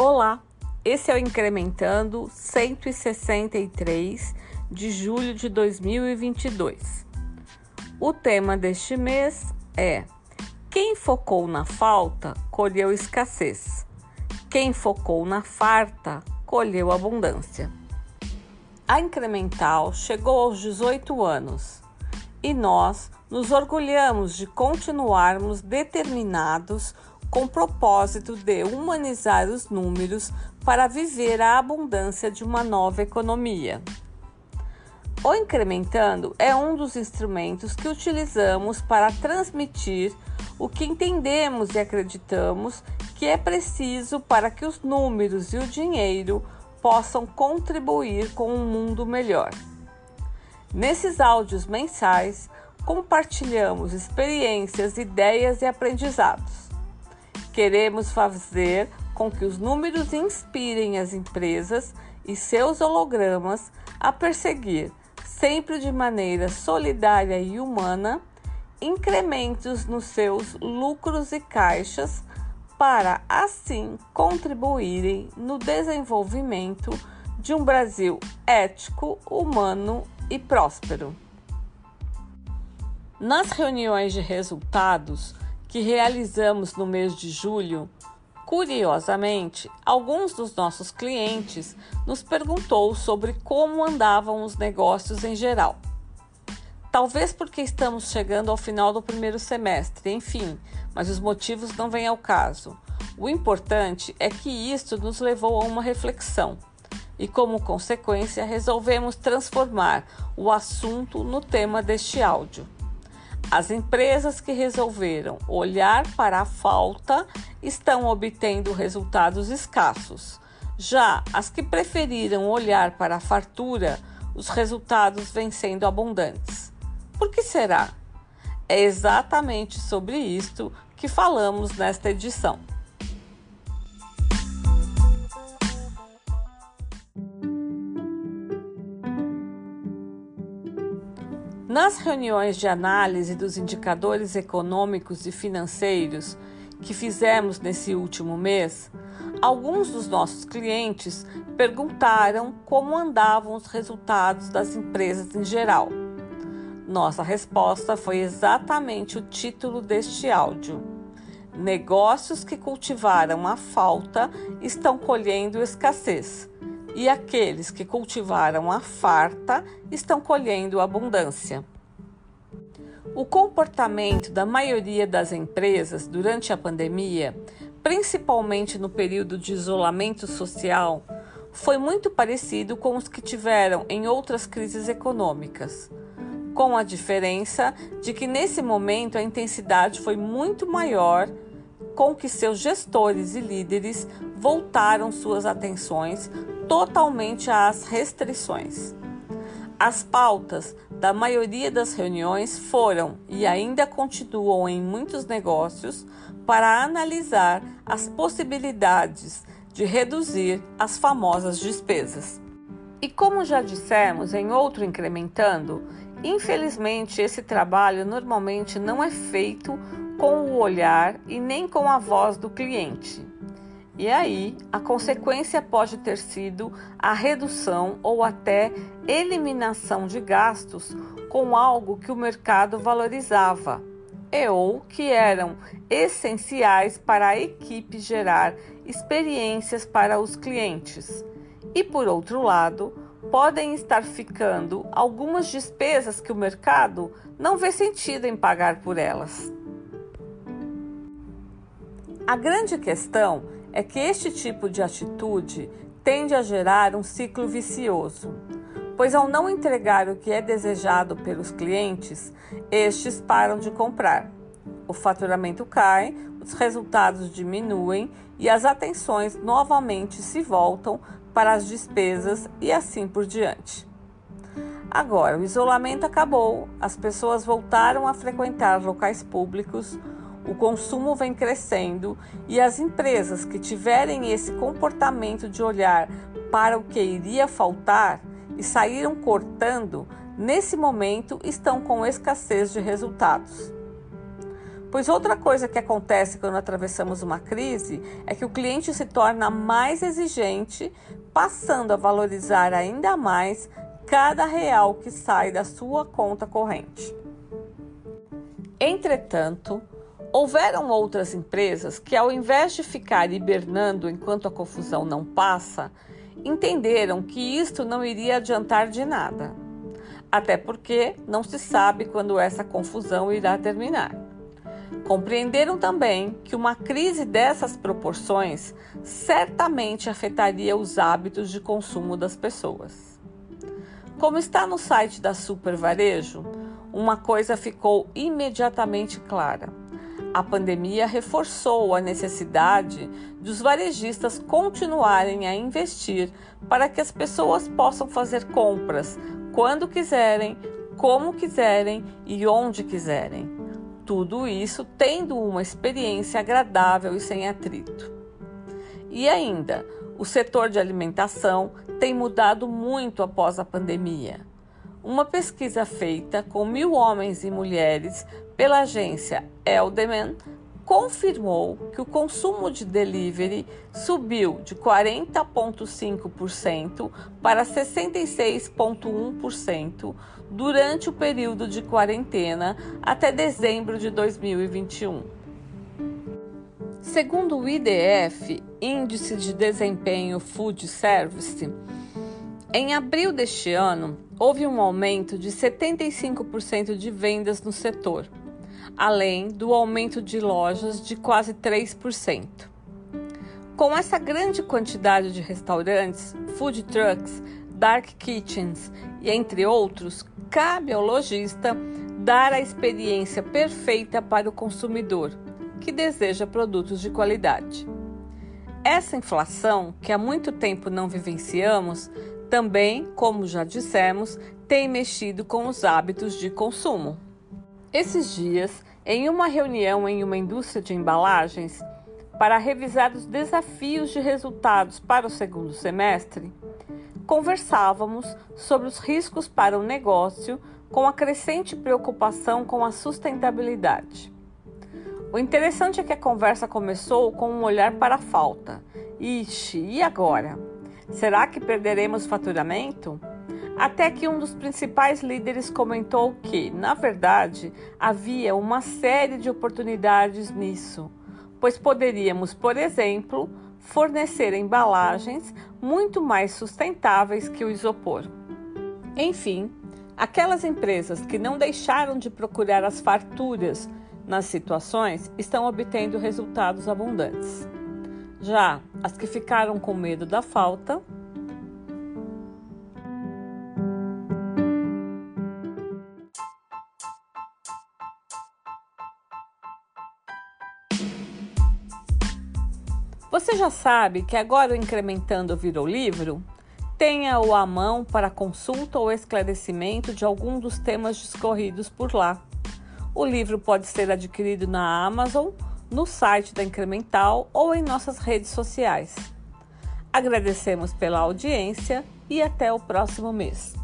Olá, esse é o Incrementando 163 de julho de 2022. O tema deste mês é Quem focou na falta colheu escassez, quem focou na farta colheu abundância. A Incremental chegou aos 18 anos e nós nos orgulhamos de continuarmos determinados com o propósito de humanizar os números para viver a abundância de uma nova economia. O incrementando é um dos instrumentos que utilizamos para transmitir o que entendemos e acreditamos que é preciso para que os números e o dinheiro possam contribuir com um mundo melhor. Nesses áudios mensais, compartilhamos experiências, ideias e aprendizados. Queremos fazer com que os números inspirem as empresas e seus hologramas a perseguir, sempre de maneira solidária e humana, incrementos nos seus lucros e caixas para assim contribuírem no desenvolvimento de um Brasil ético, humano e próspero. Nas reuniões de resultados, que realizamos no mês de julho, curiosamente, alguns dos nossos clientes nos perguntou sobre como andavam os negócios em geral. Talvez porque estamos chegando ao final do primeiro semestre, enfim, mas os motivos não vêm ao caso. O importante é que isto nos levou a uma reflexão e, como consequência, resolvemos transformar o assunto no tema deste áudio. As empresas que resolveram olhar para a falta estão obtendo resultados escassos. Já as que preferiram olhar para a fartura, os resultados vêm sendo abundantes. Por que será? É exatamente sobre isto que falamos nesta edição. Nas reuniões de análise dos indicadores econômicos e financeiros que fizemos nesse último mês, alguns dos nossos clientes perguntaram como andavam os resultados das empresas em geral. Nossa resposta foi exatamente o título deste áudio. Negócios que cultivaram a falta estão colhendo escassez e aqueles que cultivaram a farta estão colhendo abundância. O comportamento da maioria das empresas durante a pandemia, principalmente no período de isolamento social, foi muito parecido com os que tiveram em outras crises econômicas, com a diferença de que nesse momento a intensidade foi muito maior com que seus gestores e líderes voltaram suas atenções totalmente às restrições. As pautas da maioria das reuniões foram e ainda continuam em muitos negócios para analisar as possibilidades de reduzir as famosas despesas. E como já dissemos em outro incrementando, infelizmente esse trabalho normalmente não é feito com o olhar e nem com a voz do cliente. E aí, a consequência pode ter sido a redução ou até eliminação de gastos com algo que o mercado valorizava e ou que eram essenciais para a equipe gerar experiências para os clientes. E por outro lado, podem estar ficando algumas despesas que o mercado não vê sentido em pagar por elas. A grande questão é que este tipo de atitude tende a gerar um ciclo vicioso, pois ao não entregar o que é desejado pelos clientes, estes param de comprar. O faturamento cai, os resultados diminuem e as atenções novamente se voltam para as despesas e assim por diante. Agora, o isolamento acabou, as pessoas voltaram a frequentar locais públicos, o consumo vem crescendo e as empresas que tiverem esse comportamento de olhar para o que iria faltar e saíram cortando, nesse momento estão com escassez de resultados. Pois outra coisa que acontece quando atravessamos uma crise é que o cliente se torna mais exigente, passando a valorizar ainda mais cada real que sai da sua conta corrente. Entretanto, houveram outras empresas que, ao invés de ficar hibernando enquanto a confusão não passa, entenderam que isto não iria adiantar de nada. Até porque não se sabe quando essa confusão irá terminar. Compreenderam também que uma crise dessas proporções certamente afetaria os hábitos de consumo das pessoas. Como está no site da Super Varejo, uma coisa ficou imediatamente clara. A pandemia reforçou a necessidade dos varejistas continuarem a investir para que as pessoas possam fazer compras quando quiserem, como quiserem e onde quiserem. Tudo isso tendo uma experiência agradável e sem atrito. E ainda, o setor de alimentação tem mudado muito após a pandemia. Uma pesquisa feita com mil homens e mulheres pela agência Eldeman confirmou que o consumo de delivery subiu de 40,5% para 66,1% durante o período de quarentena até dezembro de 2021. Segundo o IDF, Índice de Desempenho Food Service, em abril deste ano, houve um aumento de 75% de vendas no setor, além do aumento de lojas de quase 3%. Com essa grande quantidade de restaurantes, food trucks, dark kitchens e entre outros, cabe ao lojista dar a experiência perfeita para o consumidor que deseja produtos de qualidade. Essa inflação, que há muito tempo não vivenciamos, também, como já dissemos, tem mexido com os hábitos de consumo. Esses dias, em uma reunião em uma indústria de embalagens, para revisar os desafios de resultados para o segundo semestre, conversávamos sobre os riscos para o negócio com a crescente preocupação com a sustentabilidade. O interessante é que a conversa começou com um olhar para a falta. Ixi, e agora? Será que perderemos faturamento? Até que um dos principais líderes comentou que, na verdade, havia uma série de oportunidades nisso, pois poderíamos, por exemplo, fornecer embalagens muito mais sustentáveis que o isopor. Enfim, aquelas empresas que não deixaram de procurar as farturas nas situações estão obtendo resultados abundantes. Já as que ficaram com medo da falta, Você já sabe que agora o Incrementando virou livro? Tenha-o à mão para consulta ou esclarecimento de algum dos temas discorridos por lá. O livro pode ser adquirido na Amazon, no site da Incremental ou em nossas redes sociais. Agradecemos pela audiência e até o próximo mês.